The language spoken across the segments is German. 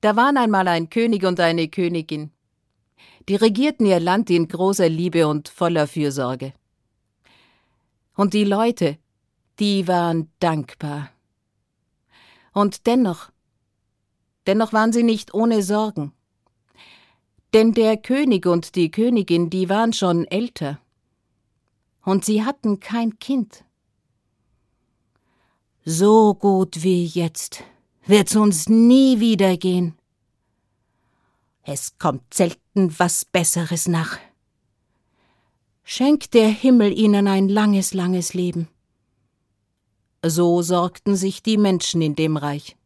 Da waren einmal ein König und eine Königin. Die regierten ihr Land in großer Liebe und voller Fürsorge. Und die Leute, die waren dankbar. Und dennoch, dennoch waren sie nicht ohne Sorgen. Denn der König und die Königin, die waren schon älter. Und sie hatten kein Kind. So gut wie jetzt wird's uns nie wieder gehen. Es kommt selten was Besseres nach. Schenkt der Himmel ihnen ein langes, langes Leben. So sorgten sich die Menschen in dem Reich.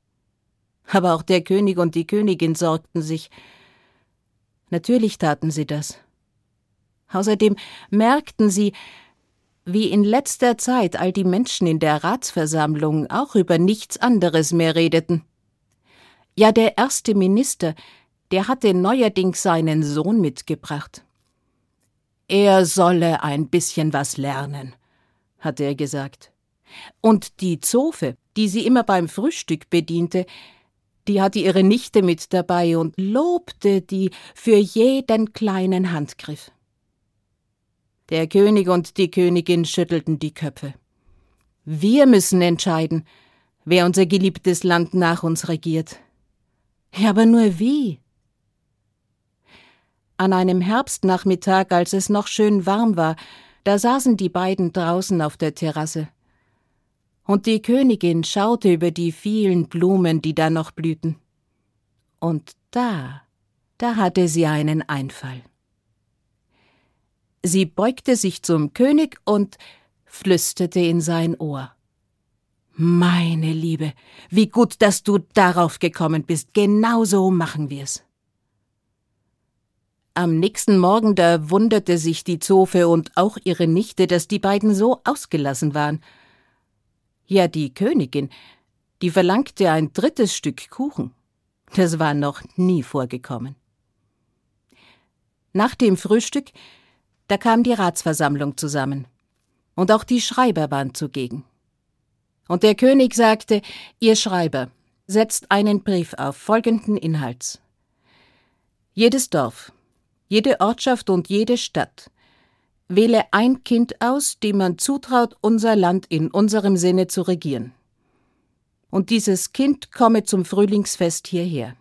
Aber auch der König und die Königin sorgten sich. Natürlich taten sie das. Außerdem merkten sie, wie in letzter Zeit all die Menschen in der Ratsversammlung auch über nichts anderes mehr redeten. Ja, der erste Minister, der hatte neuerdings seinen Sohn mitgebracht. Er solle ein bisschen was lernen, hatte er gesagt. Und die Zofe, die sie immer beim Frühstück bediente, die hatte ihre Nichte mit dabei und lobte die für jeden kleinen Handgriff. Der König und die Königin schüttelten die Köpfe. Wir müssen entscheiden, wer unser geliebtes Land nach uns regiert. Ja, aber nur wie? An einem Herbstnachmittag, als es noch schön warm war, da saßen die beiden draußen auf der Terrasse. Und die Königin schaute über die vielen Blumen, die da noch blühten. Und da, da hatte sie einen Einfall. Sie beugte sich zum König und flüsterte in sein Ohr. Meine Liebe, wie gut, dass du darauf gekommen bist. Genau so machen wir's. Am nächsten Morgen da wunderte sich die Zofe und auch ihre Nichte, dass die beiden so ausgelassen waren. Ja, die Königin, die verlangte ein drittes Stück Kuchen. Das war noch nie vorgekommen. Nach dem Frühstück da kam die Ratsversammlung zusammen. Und auch die Schreiber waren zugegen. Und der König sagte, ihr Schreiber, setzt einen Brief auf folgenden Inhalts. Jedes Dorf, jede Ortschaft und jede Stadt wähle ein Kind aus, dem man zutraut, unser Land in unserem Sinne zu regieren. Und dieses Kind komme zum Frühlingsfest hierher.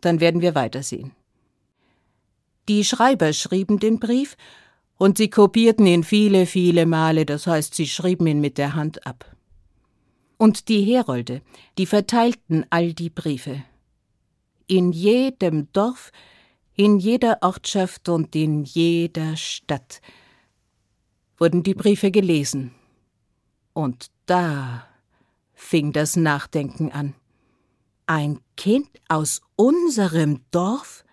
Dann werden wir weitersehen. Die Schreiber schrieben den Brief und sie kopierten ihn viele, viele Male, das heißt, sie schrieben ihn mit der Hand ab. Und die Herolde, die verteilten all die Briefe. In jedem Dorf, in jeder Ortschaft und in jeder Stadt wurden die Briefe gelesen. Und da fing das Nachdenken an. Ein Kind aus unserem Dorf?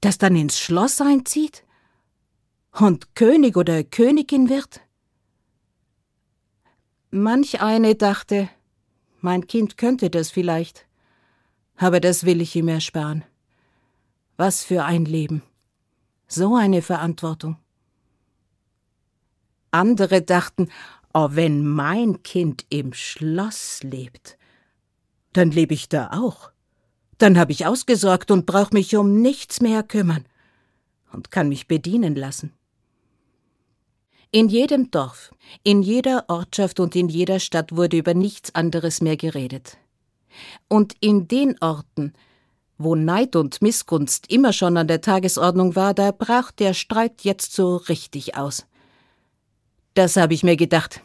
Das dann ins Schloss einzieht und König oder Königin wird? Manch eine dachte, mein Kind könnte das vielleicht, aber das will ich ihm ersparen. Was für ein Leben, so eine Verantwortung. Andere dachten, oh, wenn mein Kind im Schloss lebt, dann lebe ich da auch. Dann habe ich ausgesorgt und brauch mich um nichts mehr kümmern und kann mich bedienen lassen. In jedem Dorf, in jeder Ortschaft und in jeder Stadt wurde über nichts anderes mehr geredet. Und in den Orten, wo Neid und Missgunst immer schon an der Tagesordnung war, da brach der Streit jetzt so richtig aus. Das habe ich mir gedacht,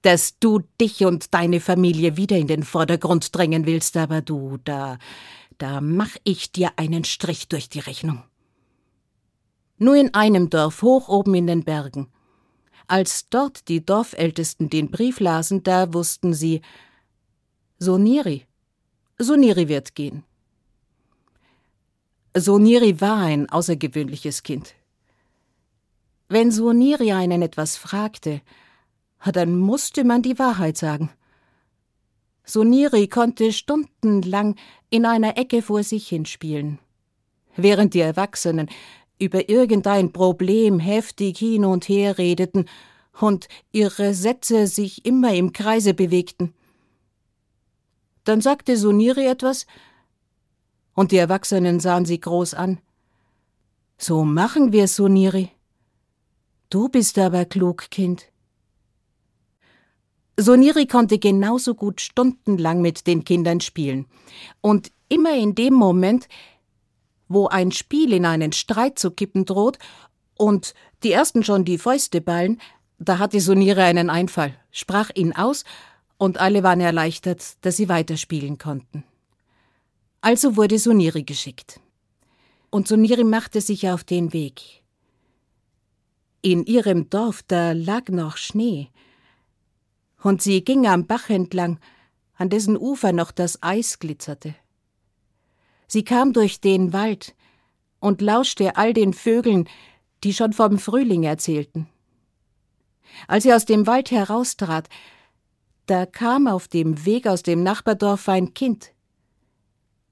dass du dich und deine Familie wieder in den Vordergrund drängen willst, aber du, da da mach ich dir einen Strich durch die Rechnung. Nur in einem Dorf hoch oben in den Bergen. Als dort die Dorfältesten den Brief lasen, da wussten sie, Soniri, Soniri wird gehen. Soniri war ein außergewöhnliches Kind. Wenn Soniri einen etwas fragte, dann musste man die Wahrheit sagen. Soniri konnte stundenlang in einer Ecke vor sich hinspielen, während die Erwachsenen über irgendein Problem heftig hin und her redeten und ihre Sätze sich immer im Kreise bewegten. Dann sagte Soniri etwas, Und die Erwachsenen sahen sie groß an. So machen wir, Soniri. Du bist aber klug, Kind. Soniri konnte genauso gut stundenlang mit den Kindern spielen. Und immer in dem Moment, wo ein Spiel in einen Streit zu kippen droht und die ersten schon die Fäuste ballen, da hatte Soniri einen Einfall, sprach ihn aus, und alle waren erleichtert, dass sie weiterspielen konnten. Also wurde Soniri geschickt. Und Soniri machte sich auf den Weg. In ihrem Dorf, da lag noch Schnee, und sie ging am Bach entlang, an dessen Ufer noch das Eis glitzerte. Sie kam durch den Wald und lauschte all den Vögeln, die schon vom Frühling erzählten. Als sie aus dem Wald heraustrat, da kam auf dem Weg aus dem Nachbardorf ein Kind.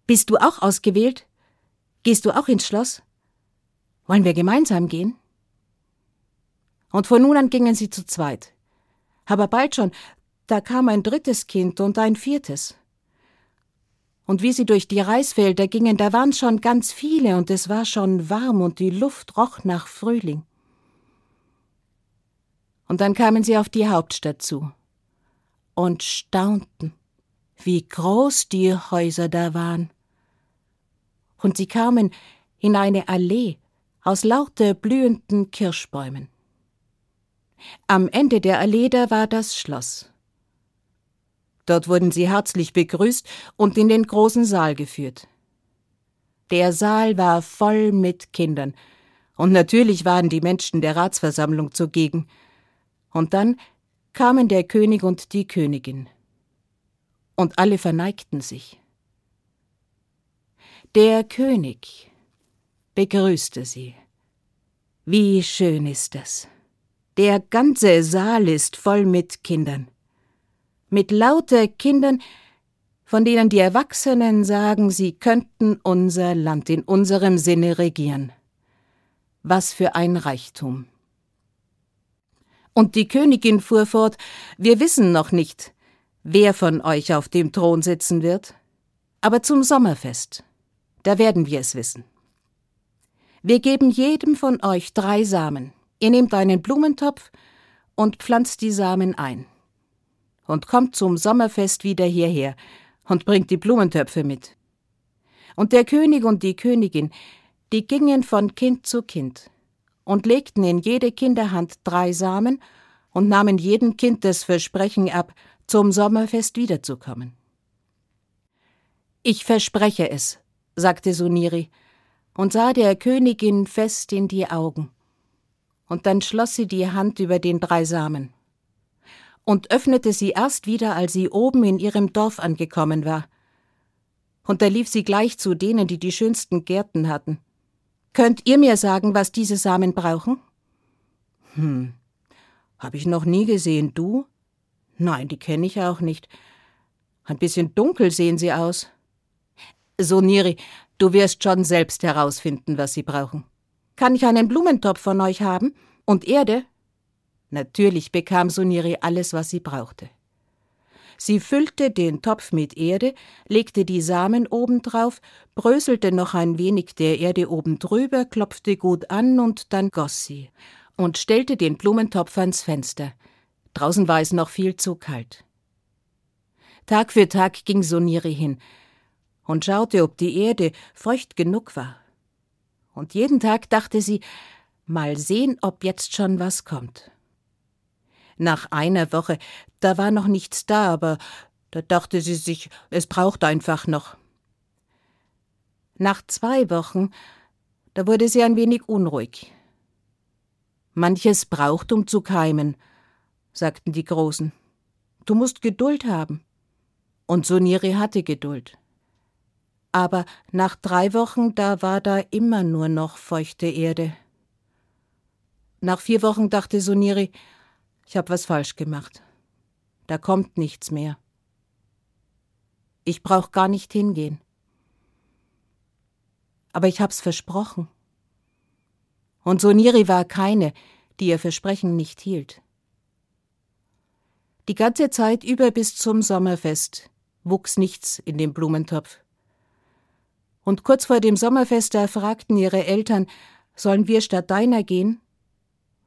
Bist du auch ausgewählt? Gehst du auch ins Schloss? Wollen wir gemeinsam gehen? Und von nun an gingen sie zu zweit. Aber bald schon, da kam ein drittes Kind und ein viertes. Und wie sie durch die Reisfelder gingen, da waren schon ganz viele und es war schon warm und die Luft roch nach Frühling. Und dann kamen sie auf die Hauptstadt zu und staunten, wie groß die Häuser da waren. Und sie kamen in eine Allee aus lauter blühenden Kirschbäumen. Am Ende der Allee da war das Schloss. Dort wurden sie herzlich begrüßt und in den großen Saal geführt. Der Saal war voll mit Kindern, und natürlich waren die Menschen der Ratsversammlung zugegen. Und dann kamen der König und die Königin. Und alle verneigten sich. Der König begrüßte sie. Wie schön ist es. Der ganze Saal ist voll mit Kindern. Mit lauter Kindern, von denen die Erwachsenen sagen, sie könnten unser Land in unserem Sinne regieren. Was für ein Reichtum. Und die Königin fuhr fort Wir wissen noch nicht, wer von euch auf dem Thron sitzen wird, aber zum Sommerfest, da werden wir es wissen. Wir geben jedem von euch drei Samen. Ihr nehmt einen Blumentopf und pflanzt die Samen ein. Und kommt zum Sommerfest wieder hierher und bringt die Blumentöpfe mit. Und der König und die Königin, die gingen von Kind zu Kind und legten in jede Kinderhand drei Samen und nahmen jedem Kind das Versprechen ab, zum Sommerfest wiederzukommen. Ich verspreche es, sagte Suniri und sah der Königin fest in die Augen und dann schloss sie die Hand über den drei Samen und öffnete sie erst wieder, als sie oben in ihrem Dorf angekommen war. Und da lief sie gleich zu denen, die die schönsten Gärten hatten. Könnt ihr mir sagen, was diese Samen brauchen? Hm, hab ich noch nie gesehen, du? Nein, die kenne ich auch nicht. Ein bisschen dunkel sehen sie aus. So, Niri, du wirst schon selbst herausfinden, was sie brauchen. Kann ich einen Blumentopf von euch haben? Und Erde? Natürlich bekam Suniri alles, was sie brauchte. Sie füllte den Topf mit Erde, legte die Samen obendrauf, bröselte noch ein wenig der Erde oben drüber, klopfte gut an und dann goss sie und stellte den Blumentopf ans Fenster. Draußen war es noch viel zu kalt. Tag für Tag ging Soniri hin und schaute, ob die Erde feucht genug war und jeden Tag dachte sie, mal sehen, ob jetzt schon was kommt. Nach einer Woche, da war noch nichts da, aber da dachte sie sich, es braucht einfach noch. Nach zwei Wochen, da wurde sie ein wenig unruhig. Manches braucht, um zu keimen, sagten die Großen. Du musst Geduld haben. Und Soniri hatte Geduld aber nach drei Wochen, da war da immer nur noch feuchte Erde. Nach vier Wochen dachte Suniri, ich habe was falsch gemacht. Da kommt nichts mehr. Ich brauch gar nicht hingehen. Aber ich hab's versprochen. Und Soniri war keine, die ihr Versprechen nicht hielt. Die ganze Zeit über bis zum Sommerfest wuchs nichts in dem Blumentopf Und kurz vor dem Sommerfest da fragten ihre Eltern, sollen wir statt deiner gehen?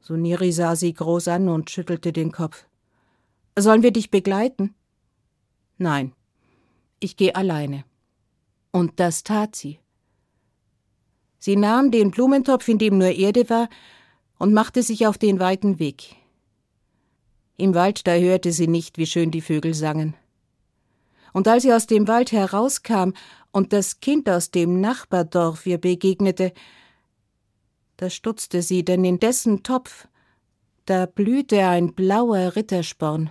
Suniri sah sie groß an und schüttelte den Kopf. Sollen wir dich begleiten? Nein, ich gehe alleine. Und das tat sie. Sie nahm den Blumentopf, in dem nur Erde war, und machte sich auf den weiten Weg. Im Wald da hörte sie nicht, wie schön die Vögel sangen. Und als sie aus dem Wald herauskam und das Kind aus dem Nachbardorf ihr begegnete, da stutzte sie, denn in dessen Topf, da blühte ein blauer Rittersporn,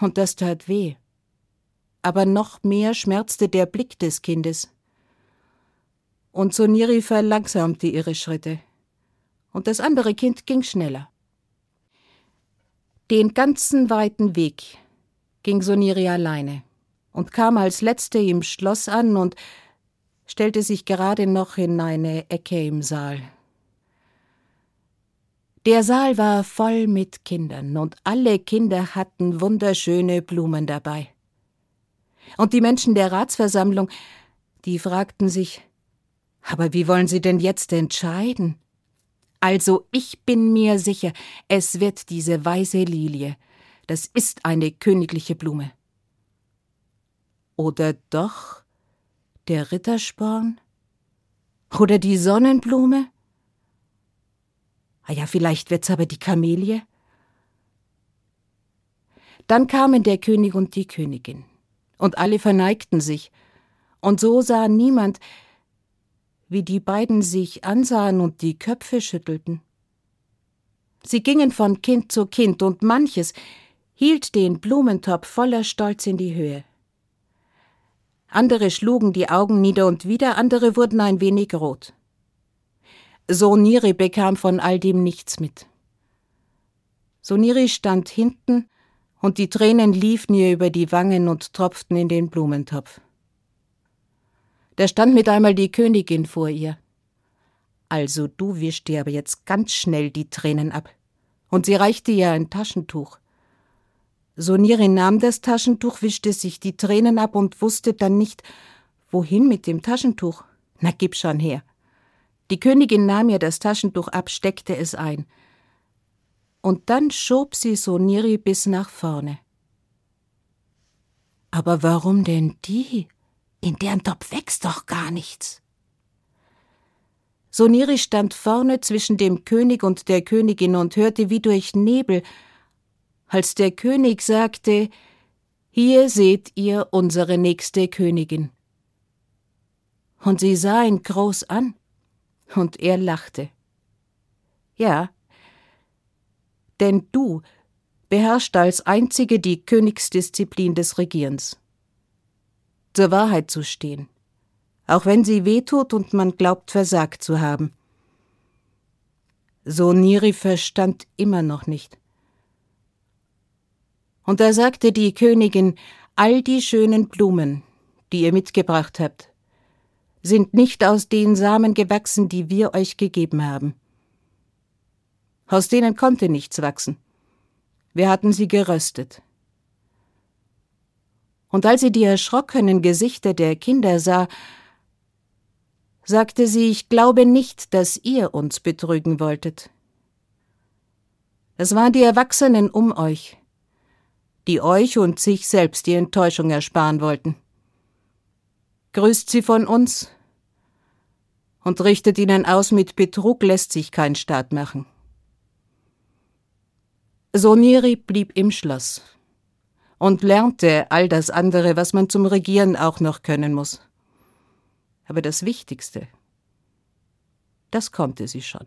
und das tat weh. Aber noch mehr schmerzte der Blick des Kindes. Und Soniri verlangsamte ihre Schritte, und das andere Kind ging schneller. Den ganzen weiten Weg ging Soniri alleine und kam als letzte im Schloss an und stellte sich gerade noch in eine Ecke im Saal. Der Saal war voll mit Kindern, und alle Kinder hatten wunderschöne Blumen dabei. Und die Menschen der Ratsversammlung, die fragten sich, aber wie wollen Sie denn jetzt entscheiden? Also ich bin mir sicher, es wird diese weiße Lilie. Das ist eine königliche Blume. Oder doch der Rittersporn? Oder die Sonnenblume? Ah ja, vielleicht wird's aber die Kamelie. Dann kamen der König und die Königin, und alle verneigten sich, und so sah niemand, wie die beiden sich ansahen und die Köpfe schüttelten. Sie gingen von Kind zu Kind, und manches hielt den Blumentopf voller Stolz in die Höhe. Andere schlugen die Augen nieder und wieder andere wurden ein wenig rot. Soniri bekam von all dem nichts mit. Soniri stand hinten, und die Tränen liefen ihr über die Wangen und tropften in den Blumentopf. Da stand mit einmal die Königin vor ihr. Also du wischst dir aber jetzt ganz schnell die Tränen ab. Und sie reichte ihr ein Taschentuch. Sonirin nahm das Taschentuch, wischte sich die Tränen ab und wusste dann nicht, wohin mit dem Taschentuch. Na, gib schon her. Die Königin nahm ihr das Taschentuch ab, steckte es ein. Und dann schob sie Soniri bis nach vorne. Aber warum denn die? In deren Topf wächst doch gar nichts. Soniri stand vorne zwischen dem König und der Königin und hörte wie durch Nebel, als der König sagte Hier seht ihr unsere nächste Königin. Und sie sah ihn groß an, und er lachte. Ja, denn du beherrscht als einzige die Königsdisziplin des Regierens zur Wahrheit zu stehen, auch wenn sie wehtut und man glaubt versagt zu haben. So Niri verstand immer noch nicht. Und da sagte die Königin, all die schönen Blumen, die ihr mitgebracht habt, sind nicht aus den Samen gewachsen, die wir euch gegeben haben. Aus denen konnte nichts wachsen. Wir hatten sie geröstet. Und als sie die erschrockenen Gesichter der Kinder sah, sagte sie, ich glaube nicht, dass ihr uns betrügen wolltet. Es waren die Erwachsenen um euch, die euch und sich selbst die Enttäuschung ersparen wollten. Grüßt sie von uns und richtet ihnen aus, mit Betrug lässt sich kein Staat machen. Soniri blieb im Schloss und lernte all das andere, was man zum Regieren auch noch können muss. Aber das Wichtigste, das konnte sie schon.